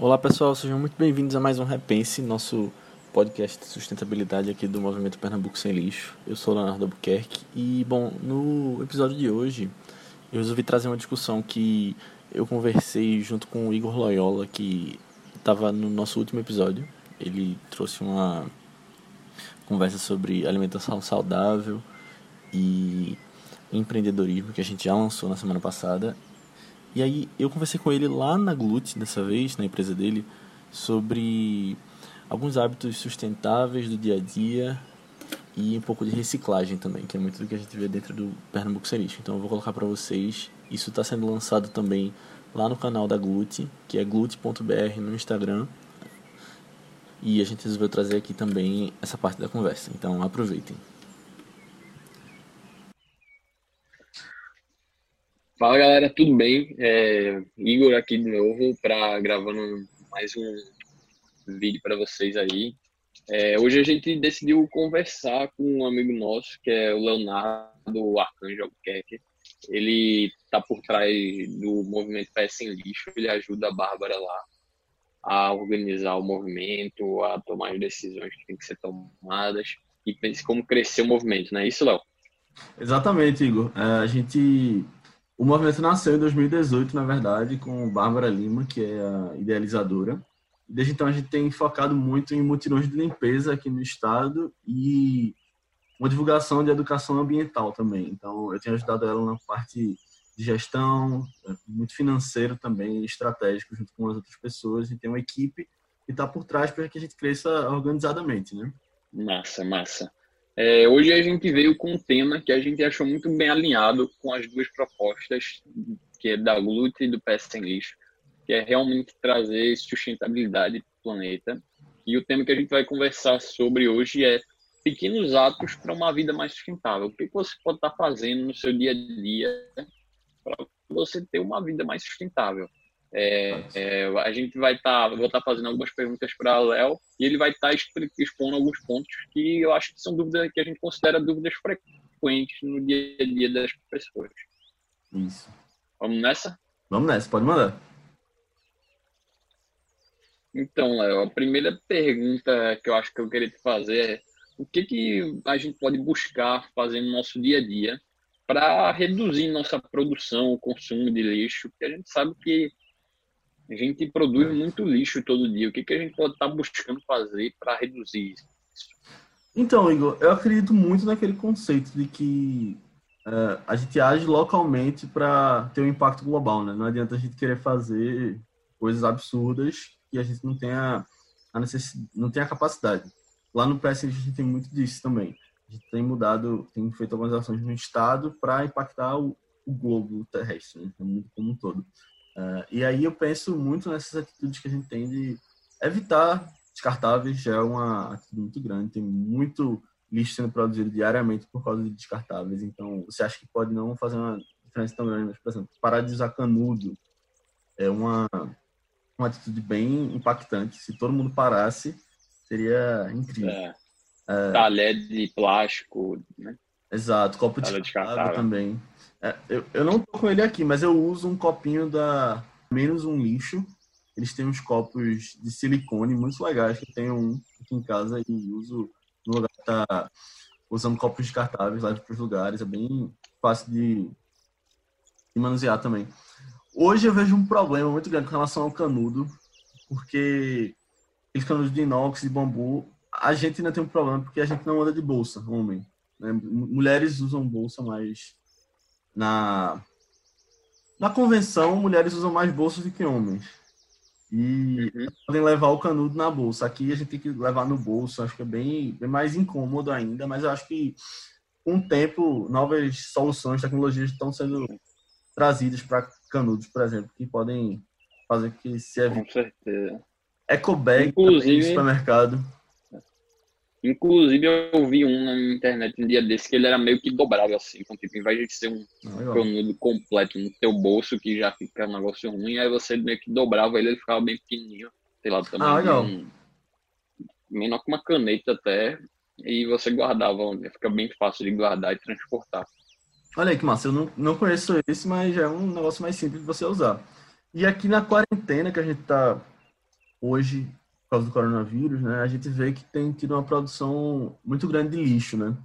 Olá pessoal, sejam muito bem-vindos a mais um Repense, nosso podcast de sustentabilidade aqui do Movimento Pernambuco Sem Lixo. Eu sou Leonardo Albuquerque e, bom, no episódio de hoje eu resolvi trazer uma discussão que eu conversei junto com o Igor Loyola, que estava no nosso último episódio. Ele trouxe uma conversa sobre alimentação saudável e empreendedorismo que a gente já lançou na semana passada e aí eu conversei com ele lá na Glut, dessa vez, na empresa dele, sobre alguns hábitos sustentáveis do dia a dia e um pouco de reciclagem também, que é muito do que a gente vê dentro do Pernambuco Lixo. Então eu vou colocar para vocês. Isso está sendo lançado também lá no canal da Glut, que é glut.br no Instagram. E a gente resolveu trazer aqui também essa parte da conversa. Então aproveitem. Fala galera, tudo bem? É, Igor aqui de novo para gravando mais um vídeo para vocês aí. É, hoje a gente decidiu conversar com um amigo nosso que é o Leonardo Arcanjo Albuquerque. Ele está por trás do movimento Pé Sem Lixo. Ele ajuda a Bárbara lá a organizar o movimento, a tomar as decisões que têm que ser tomadas e pense como crescer o movimento, não é isso, Léo? Exatamente, Igor. É, a gente o movimento nasceu em 2018, na verdade, com Bárbara Lima, que é a idealizadora. Desde então a gente tem focado muito em mutirões de limpeza aqui no estado e uma divulgação de educação ambiental também. Então eu tenho ajudado ela na parte de gestão, muito financeiro também, estratégico, junto com as outras pessoas. E tem uma equipe que está por trás para que a gente cresça organizadamente, né? Massa, massa. É, hoje a gente veio com um tema que a gente achou muito bem alinhado com as duas propostas, que é da Glut e do PS Sem Lixo, que é realmente trazer sustentabilidade para o planeta. E o tema que a gente vai conversar sobre hoje é pequenos atos para uma vida mais sustentável. O que você pode estar fazendo no seu dia a dia para você ter uma vida mais sustentável? É, é, a gente vai estar, tá, vou estar tá fazendo algumas perguntas para o Léo e ele vai estar tá expondo alguns pontos que eu acho que são dúvidas que a gente considera dúvidas frequentes no dia a dia das pessoas. Isso. Vamos nessa? Vamos nessa, pode mandar. Então, Léo, a primeira pergunta que eu acho que eu queria te fazer é o que, que a gente pode buscar fazer no nosso dia a dia para reduzir nossa produção, o consumo de lixo, porque a gente sabe que a gente produz muito lixo todo dia. O que, que a gente pode estar tá buscando fazer para reduzir isso? Então, Igor, eu acredito muito naquele conceito de que uh, a gente age localmente para ter um impacto global, né? Não adianta a gente querer fazer coisas absurdas e a gente não tenha a necessidade, não tem a capacidade. Lá no PS a gente tem muito disso também. A gente tem mudado, tem feito algumas ações no estado para impactar o, o globo terrestre, né? o mundo como um todo. Uh, e aí eu penso muito nessas atitudes que a gente tem de evitar descartáveis, já é uma atitude muito grande, tem muito lixo sendo produzido diariamente por causa de descartáveis, então você acha que pode não fazer uma diferença tão grande, mas, por exemplo, parar de usar canudo é uma, uma atitude bem impactante, se todo mundo parasse, seria incrível. É. É, Talher de plástico, né? Exato, copo de descartável também. É, eu, eu não tô com ele aqui, mas eu uso um copinho da Menos Um Lixo. Eles têm uns copos de silicone muito legais, que tenho um aqui em casa e uso no lugar de tá usando copos descartáveis, levo para os lugares. É bem fácil de, de manusear também. Hoje eu vejo um problema muito grande com relação ao canudo, porque aqueles canudos de inox e bambu, a gente ainda tem um problema porque a gente não anda de bolsa, homem. Né? Mulheres usam bolsa, mas na, na convenção, mulheres usam mais bolsas do que homens. E uhum. podem levar o canudo na bolsa. Aqui a gente tem que levar no bolso, acho que é bem, bem mais incômodo ainda, mas eu acho que com o tempo, novas soluções, tecnologias estão sendo trazidas para canudos, por exemplo, que podem fazer que se evite. Com certeza. Ecobag Inclusive, no supermercado. Inclusive, eu vi um na internet um dia desse que ele era meio que dobrável assim. Então, tipo, em vez de ser um canudo completo no teu bolso, que já fica um negócio ruim, aí você meio que dobrava ele, ele ficava bem pequenininho. Sei lá, também. Ah, Um, menor que uma caneta até. E você guardava, fica bem fácil de guardar e transportar. Olha aí que massa, eu não, não conheço esse, mas já é um negócio mais simples de você usar. E aqui na quarentena que a gente tá hoje, por causa do coronavírus, né, a gente vê que tem tido uma produção muito grande de lixo, né?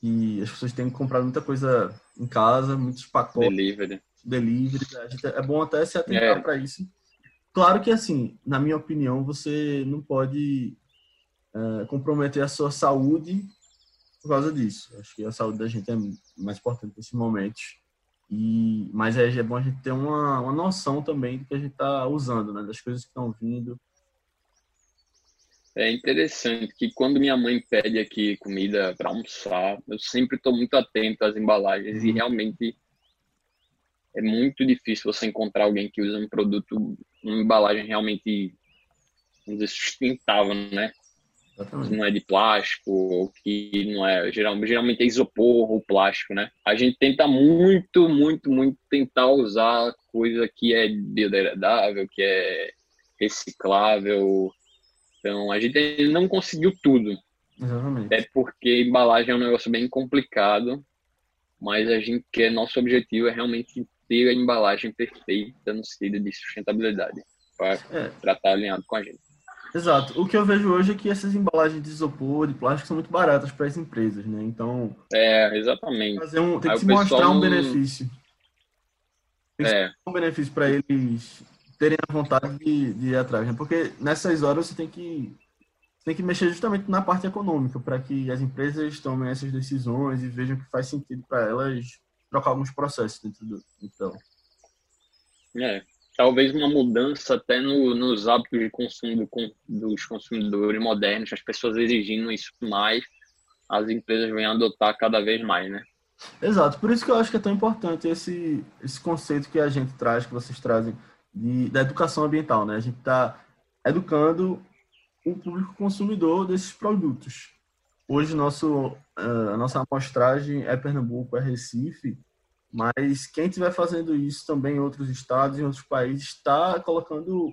E as pessoas têm comprado muita coisa em casa, muitos pacotes. Delivery. Delivery. Gente, é bom até se atentar é. para isso. Claro que, assim, na minha opinião, você não pode é, comprometer a sua saúde por causa disso. Acho que a saúde da gente é mais importante nesse momento. E, mas é, é bom a gente ter uma, uma noção também do que a gente está usando, né? das coisas que estão vindo. É interessante que quando minha mãe pede aqui comida para almoçar, eu sempre estou muito atento às embalagens e uhum. realmente é muito difícil você encontrar alguém que usa um produto, uma embalagem realmente vamos dizer, sustentável, né? Exatamente. não é de plástico, ou que não é, geralmente, geralmente é isopor ou plástico, né? A gente tenta muito, muito, muito tentar usar coisa que é biodegradável, que é reciclável. Então, a gente não conseguiu tudo. Exatamente. É porque embalagem é um negócio bem complicado, mas a gente quer, nosso objetivo é realmente ter a embalagem perfeita no sentido de sustentabilidade, para é. estar alinhado com a gente. Exato. O que eu vejo hoje é que essas embalagens de isopor, de plástico, são muito baratas para as empresas, né? Então. É, exatamente. Fazer um, tem que se mostrar um não... benefício. Tem que é. um benefício para eles terem a vontade de, de ir atrás, né? Porque nessas horas você tem que tem que mexer justamente na parte econômica para que as empresas tomem essas decisões e vejam que faz sentido para elas trocar alguns processos dentro do então. É, talvez uma mudança até no, nos hábitos de consumo do, dos consumidores modernos, as pessoas exigindo isso mais, as empresas vêm adotar cada vez mais, né? Exato, por isso que eu acho que é tão importante esse, esse conceito que a gente traz, que vocês trazem, de, da educação ambiental, né? A gente está educando o público consumidor desses produtos. Hoje, nosso, a nossa amostragem é Pernambuco, é Recife, mas quem estiver fazendo isso também em outros estados, em outros países, está colocando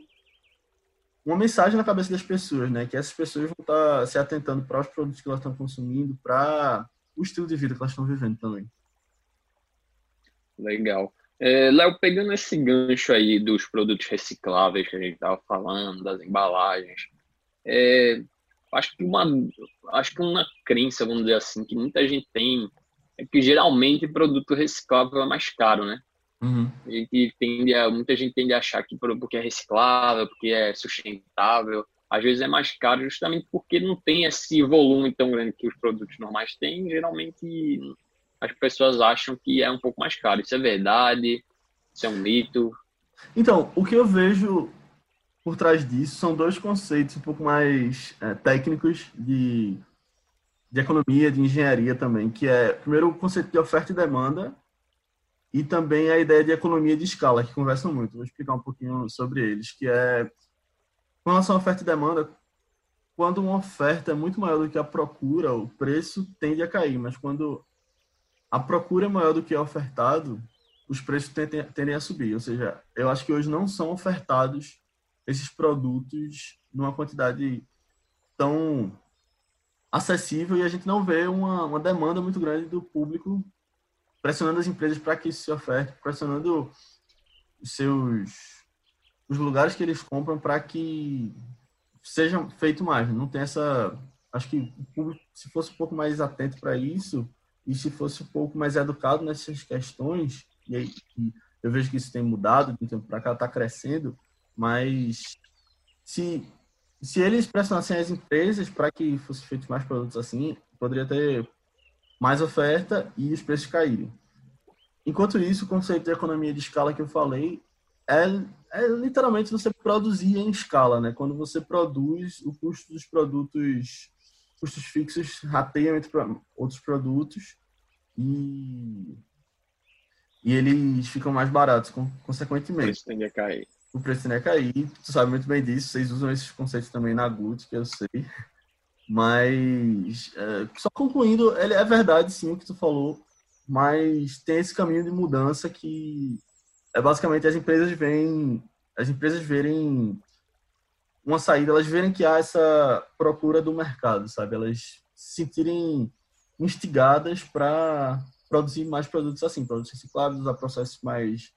uma mensagem na cabeça das pessoas, né? Que essas pessoas vão estar tá se atentando para os produtos que elas estão consumindo, para o estilo de vida que elas estão vivendo também. Legal. É, Léo, pegando esse gancho aí dos produtos recicláveis que a gente estava falando, das embalagens, é, acho que uma acho que uma crença, vamos dizer assim, que muita gente tem é que geralmente produto reciclável é mais caro, né? Uhum. E tende a, muita gente tende a achar que porque é reciclável, porque é sustentável, às vezes é mais caro justamente porque não tem esse volume tão grande que os produtos normais têm. Geralmente as pessoas acham que é um pouco mais caro. Isso é verdade? Isso é um mito? Então, o que eu vejo por trás disso são dois conceitos um pouco mais é, técnicos de de economia, de engenharia também, que é, primeiro, o conceito de oferta e demanda, e também a ideia de economia de escala, que conversam muito. Vou explicar um pouquinho sobre eles, que é, com relação à oferta e demanda, quando uma oferta é muito maior do que a procura, o preço tende a cair, mas quando a procura é maior do que é ofertado, os preços tendem, tendem a subir. Ou seja, eu acho que hoje não são ofertados esses produtos numa quantidade tão acessível e a gente não vê uma, uma demanda muito grande do público pressionando as empresas para que isso se oferte, pressionando os seus os lugares que eles compram para que seja feito mais. Não tem essa. Acho que o público, se fosse um pouco mais atento para isso e se fosse um pouco mais educado nessas questões, e aí eu vejo que isso tem mudado de um tempo para cá, está crescendo, mas se se eles pressionassem as empresas para que fosse feito mais produtos assim, poderia ter mais oferta e os preços caírem. Enquanto isso, o conceito de economia de escala que eu falei é, é literalmente você produzir em escala, né? Quando você produz, o custo dos produtos, custos fixos rateiam entre outros produtos e, e eles ficam mais baratos, consequentemente. Isso tende a cair o preço ia cair. Tu sabe muito bem disso. Vocês usam esses conceitos também na GUT, que eu sei. Mas, é, só concluindo, ele é verdade sim o que tu falou, mas tem esse caminho de mudança que é basicamente as empresas veem, as empresas verem uma saída, elas verem que há essa procura do mercado, sabe? Elas se sentirem instigadas para produzir mais produtos assim, produtos reciclados, usar processos mais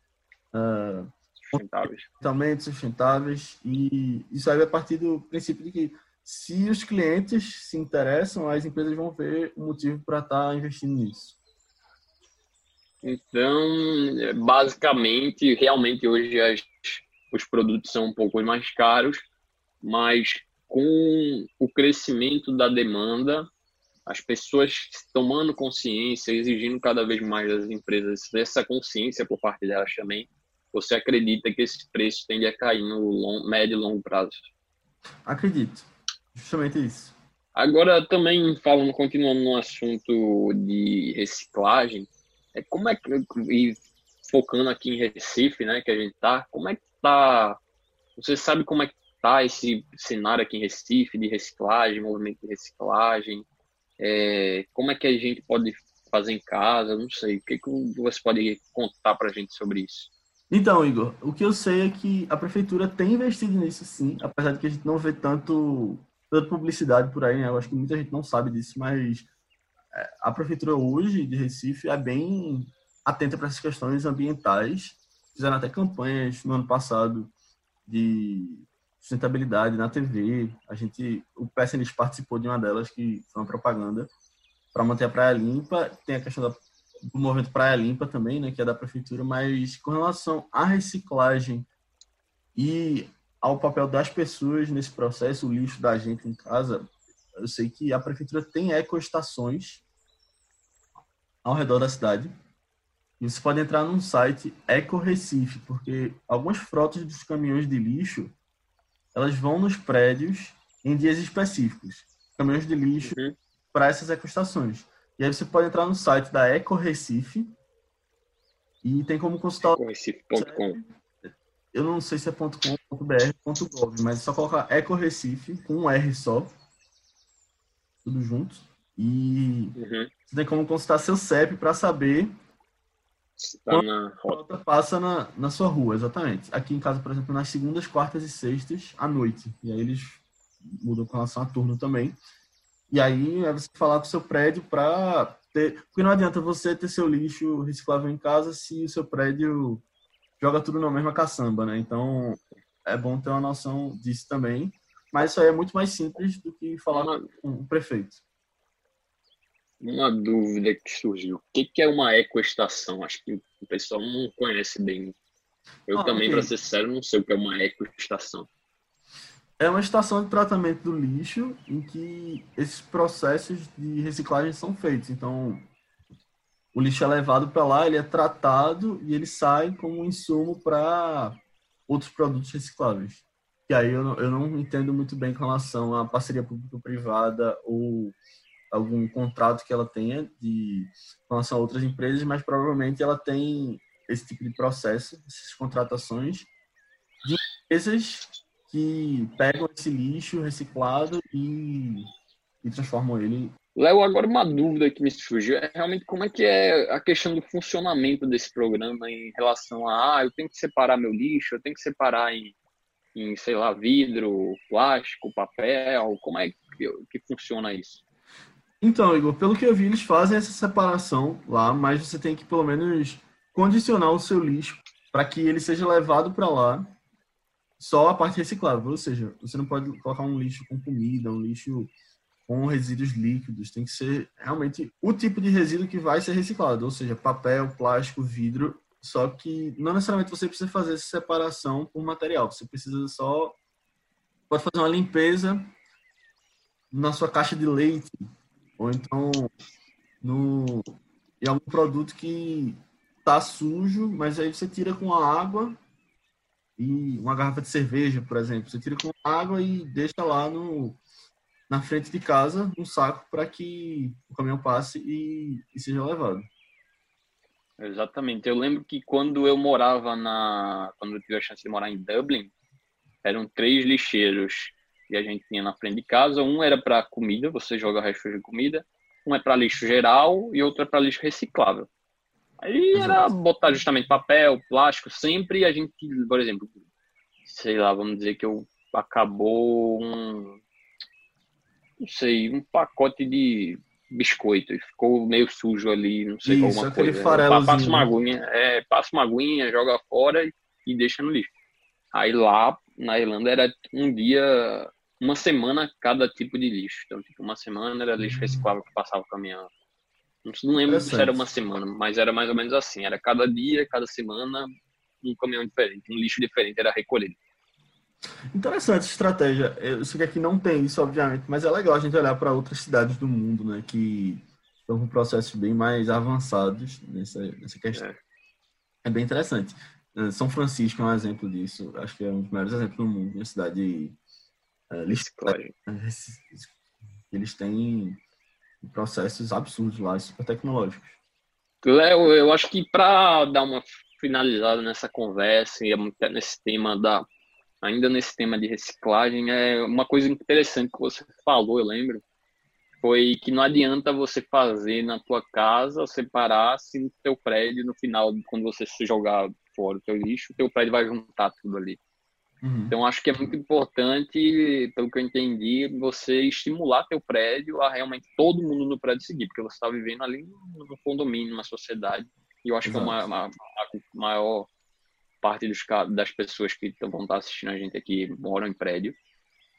uh, sustentáveis. Totalmente sustentáveis. E isso aí é a partir do princípio de que se os clientes se interessam, as empresas vão ver o motivo para estar tá investindo nisso. Então, basicamente, realmente hoje as, os produtos são um pouco mais caros, mas com o crescimento da demanda, as pessoas tomando consciência, exigindo cada vez mais das empresas essa consciência por parte delas também, você acredita que esse preço tende a cair no long, médio e longo prazo? Acredito. Justamente isso. Agora, também falando, continuando no assunto de reciclagem, é como é que, e focando aqui em Recife, né, que a gente tá, como é que tá, você sabe como é que tá esse cenário aqui em Recife de reciclagem, movimento de reciclagem, é, como é que a gente pode fazer em casa, não sei, o que, que você pode contar para a gente sobre isso? Então, Igor, o que eu sei é que a prefeitura tem investido nisso sim, apesar de que a gente não vê tanto, tanta publicidade por aí, né? Eu acho que muita gente não sabe disso, mas é, a prefeitura hoje de Recife é bem atenta para essas questões ambientais. Fizeram até campanhas no ano passado de sustentabilidade na TV. A gente, o PSNX participou de uma delas que foi uma propaganda para manter a praia limpa. Tem a questão da do movimento Praia Limpa também, né, que é da prefeitura, mas com relação à reciclagem e ao papel das pessoas nesse processo, o lixo da gente em casa, eu sei que a prefeitura tem ecoestações ao redor da cidade. E você pode entrar num site Eco Recife, porque algumas frotas dos caminhões de lixo, elas vão nos prédios em dias específicos. Caminhões de lixo uhum. para essas ecoestações. E aí você pode entrar no site da Eco Recife e tem como consultar. Ecorecife.com. Eu não sei se é .com.br, .gov, mas é só colocar Eco Recife com um R só. Tudo junto. E uhum. você tem como consultar seu CEP para saber Tá na rota. Passa na, na sua rua, exatamente. Aqui em casa, por exemplo, nas segundas, quartas e sextas, à noite. E aí eles mudam com relação a turno também. E aí é você falar com o seu prédio para ter. Porque não adianta você ter seu lixo reciclável em casa se o seu prédio joga tudo na mesma caçamba, né? Então é bom ter uma noção disso também. Mas isso aí é muito mais simples do que falar com o prefeito. Uma dúvida que surgiu: o que é uma ecoestação? Acho que o pessoal não conhece bem. Eu ah, também, okay. para ser sério, não sei o que é uma ecoestação é uma estação de tratamento do lixo em que esses processos de reciclagem são feitos. Então, o lixo é levado para lá, ele é tratado e ele sai como um insumo para outros produtos recicláveis. Que aí eu não, eu não entendo muito bem com relação à parceria público-privada ou algum contrato que ela tenha de relação a outras empresas, mas provavelmente ela tem esse tipo de processo, essas contratações de empresas que pegam esse lixo reciclado e, e transformam ele. Léo, agora uma dúvida que me surgiu é realmente como é que é a questão do funcionamento desse programa em relação a, ah, eu tenho que separar meu lixo, eu tenho que separar em, em sei lá, vidro, plástico, papel, como é que, que funciona isso? Então, Igor, pelo que eu vi, eles fazem essa separação lá, mas você tem que pelo menos condicionar o seu lixo para que ele seja levado para lá só a parte reciclável, ou seja, você não pode colocar um lixo com comida, um lixo com resíduos líquidos, tem que ser realmente o tipo de resíduo que vai ser reciclado, ou seja, papel, plástico, vidro, só que não necessariamente você precisa fazer essa separação por material, você precisa só pode fazer uma limpeza na sua caixa de leite ou então no em algum produto que tá sujo, mas aí você tira com a água e uma garrafa de cerveja, por exemplo, você tira com água e deixa lá no, na frente de casa, um saco, para que o caminhão passe e, e, seja levado. Exatamente. Eu lembro que quando eu morava na. Quando eu tive a chance de morar em Dublin, eram três lixeiros que a gente tinha na frente de casa. Um era para comida, você joga resto de comida. Um é para lixo geral e outro é para lixo reciclável. Aí era botar justamente papel, plástico, sempre a gente, por exemplo, sei lá, vamos dizer que eu acabou um, não sei, um pacote de biscoito e ficou meio sujo ali, não sei Isso, alguma coisa. Passa uma aguinha, é, passa uma aguinha, joga fora e, e deixa no lixo. Aí lá na Irlanda era um dia, uma semana cada tipo de lixo. Então, tipo, uma semana era lixo reciclável que passava o caminhão. Não lembro se era uma semana, mas era mais ou menos assim. Era cada dia, cada semana, um caminhão diferente, um lixo diferente era recolhido. Interessante essa estratégia. Eu sei que aqui não tem isso, obviamente, mas é legal a gente olhar para outras cidades do mundo, né, que estão com processos bem mais avançados nessa, nessa questão. É. é bem interessante. São Francisco é um exemplo disso. Acho que é um dos melhores exemplos do mundo. Uma cidade é, Eles têm processos absurdos lá, super tecnológicos. Léo, eu acho que para dar uma finalizada nessa conversa e nesse tema da ainda nesse tema de reciclagem é uma coisa interessante que você falou, eu lembro, foi que não adianta você fazer na tua casa, separar se no teu prédio no final quando você se jogar fora o teu lixo, o teu prédio vai juntar tudo ali. Uhum. Então, acho que é muito importante, pelo que eu entendi, você estimular teu prédio a realmente todo mundo no prédio seguir, porque você está vivendo ali no condomínio, numa sociedade, e eu acho Exato. que é uma, maior parte dos, das pessoas que vão estar assistindo a gente aqui moram em prédio.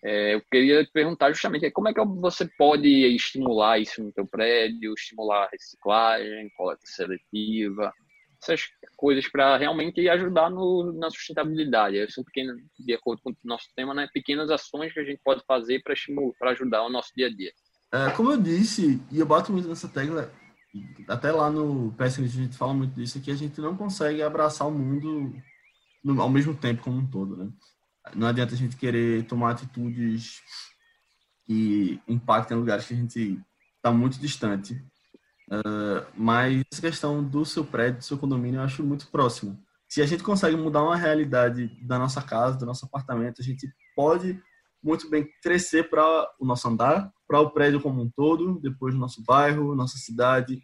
É, eu queria perguntar justamente como é que você pode estimular isso no teu prédio, estimular a reciclagem, coleta seletiva, essas coisas para realmente ajudar no, na sustentabilidade. São pequenas, de acordo com o nosso tema, né, pequenas ações que a gente pode fazer para ajudar o nosso dia a dia. É, como eu disse, e eu bato muito nessa tecla, até lá no PSN a gente fala muito disso, que a gente não consegue abraçar o mundo ao mesmo tempo como um todo, né? Não adianta a gente querer tomar atitudes que impactem lugares que a gente está muito distante Uh, mas essa questão do seu prédio, do seu condomínio, eu acho muito próximo. Se a gente consegue mudar uma realidade da nossa casa, do nosso apartamento, a gente pode muito bem crescer para o nosso andar, para o prédio como um todo, depois o nosso bairro, nossa cidade,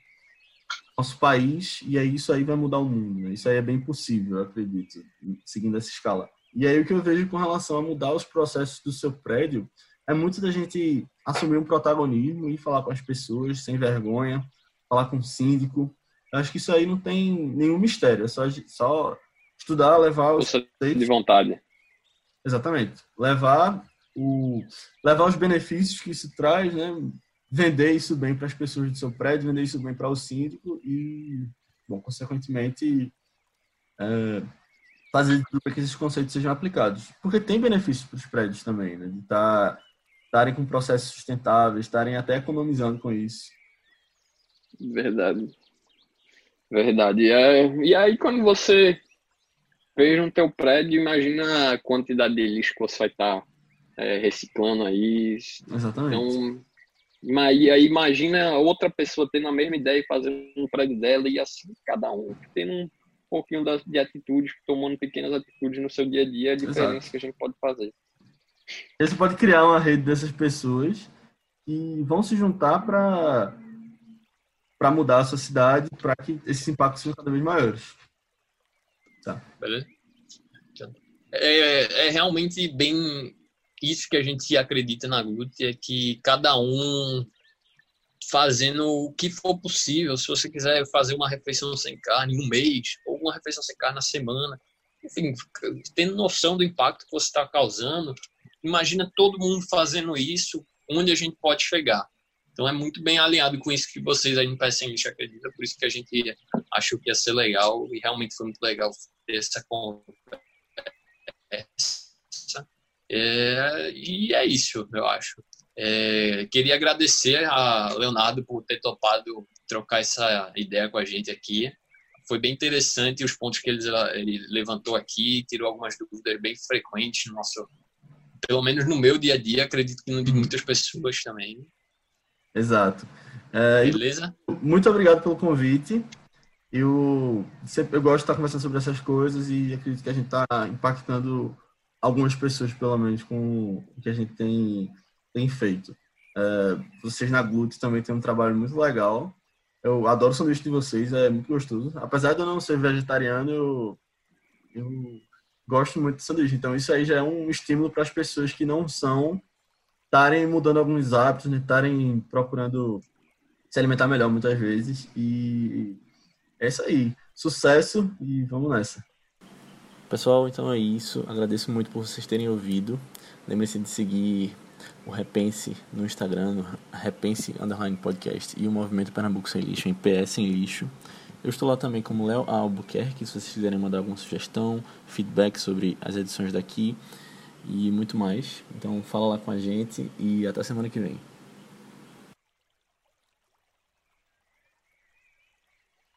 nosso país, e aí isso aí vai mudar o mundo. Né? Isso aí é bem possível, eu acredito, seguindo essa escala. E aí o que eu vejo com relação a mudar os processos do seu prédio é muito da gente assumir um protagonismo e falar com as pessoas sem vergonha, falar com o síndico. Eu acho que isso aí não tem nenhum mistério, é só, só estudar, levar os de vontade. Exatamente. Levar o levar os benefícios que isso traz, né? Vender isso bem para as pessoas do seu prédio, vender isso bem para o síndico e, bom, consequentemente, é, fazer tudo para que esses conceitos sejam aplicados. Porque tem benefícios para os prédios também, né? De tá, estarem com processos sustentáveis, estarem até economizando com isso. Verdade. Verdade. E, é, e aí, quando você fez no teu prédio, imagina a quantidade de lixo que você vai estar tá, é, reciclando aí. Exatamente. Então, e aí imagina outra pessoa tendo a mesma ideia e fazendo um prédio dela, e assim cada um tendo um pouquinho de atitudes, tomando pequenas atitudes no seu dia a dia, a diferença Exato. que a gente pode fazer. Você pode criar uma rede dessas pessoas que vão se juntar para para mudar a sua cidade, para que esses impactos sejam cada vez maiores. Tá. Beleza? É, é, realmente bem isso que a gente acredita na GUT, é que cada um fazendo o que for possível. Se você quiser fazer uma refeição sem carne um mês, ou uma refeição sem carne na semana, enfim, tendo noção do impacto que você está causando, imagina todo mundo fazendo isso, onde a gente pode chegar. Então é muito bem alinhado com isso que vocês aí no Lixo acreditam, por isso que a gente achou que ia ser legal e realmente foi muito legal ter essa conversa. É, e é isso, eu acho. É, queria agradecer a Leonardo por ter topado trocar essa ideia com a gente aqui. Foi bem interessante os pontos que ele, ele levantou aqui, tirou algumas dúvidas bem frequentes no nosso, pelo menos no meu dia a dia, acredito que no de muitas pessoas também. Exato. É, Beleza? Muito obrigado pelo convite. Eu, sempre, eu gosto de estar conversando sobre essas coisas e acredito que a gente está impactando algumas pessoas, pelo menos, com o que a gente tem, tem feito. É, vocês na Glute também têm um trabalho muito legal. Eu adoro o sanduíche de vocês, é muito gostoso. Apesar de eu não ser vegetariano, eu, eu gosto muito de sanduíche. Então, isso aí já é um estímulo para as pessoas que não são estarem mudando alguns hábitos, estarem né? procurando se alimentar melhor muitas vezes. E é isso aí. Sucesso e vamos nessa. Pessoal, então é isso. Agradeço muito por vocês terem ouvido. Lembre-se de seguir o Repense no Instagram, no Repense Underline Podcast e o Movimento Pernambuco Sem Lixo, em PS Sem Lixo. Eu estou lá também como Léo Albuquerque, se vocês quiserem mandar alguma sugestão, feedback sobre as edições daqui e muito mais. Então fala lá com a gente e até semana que vem.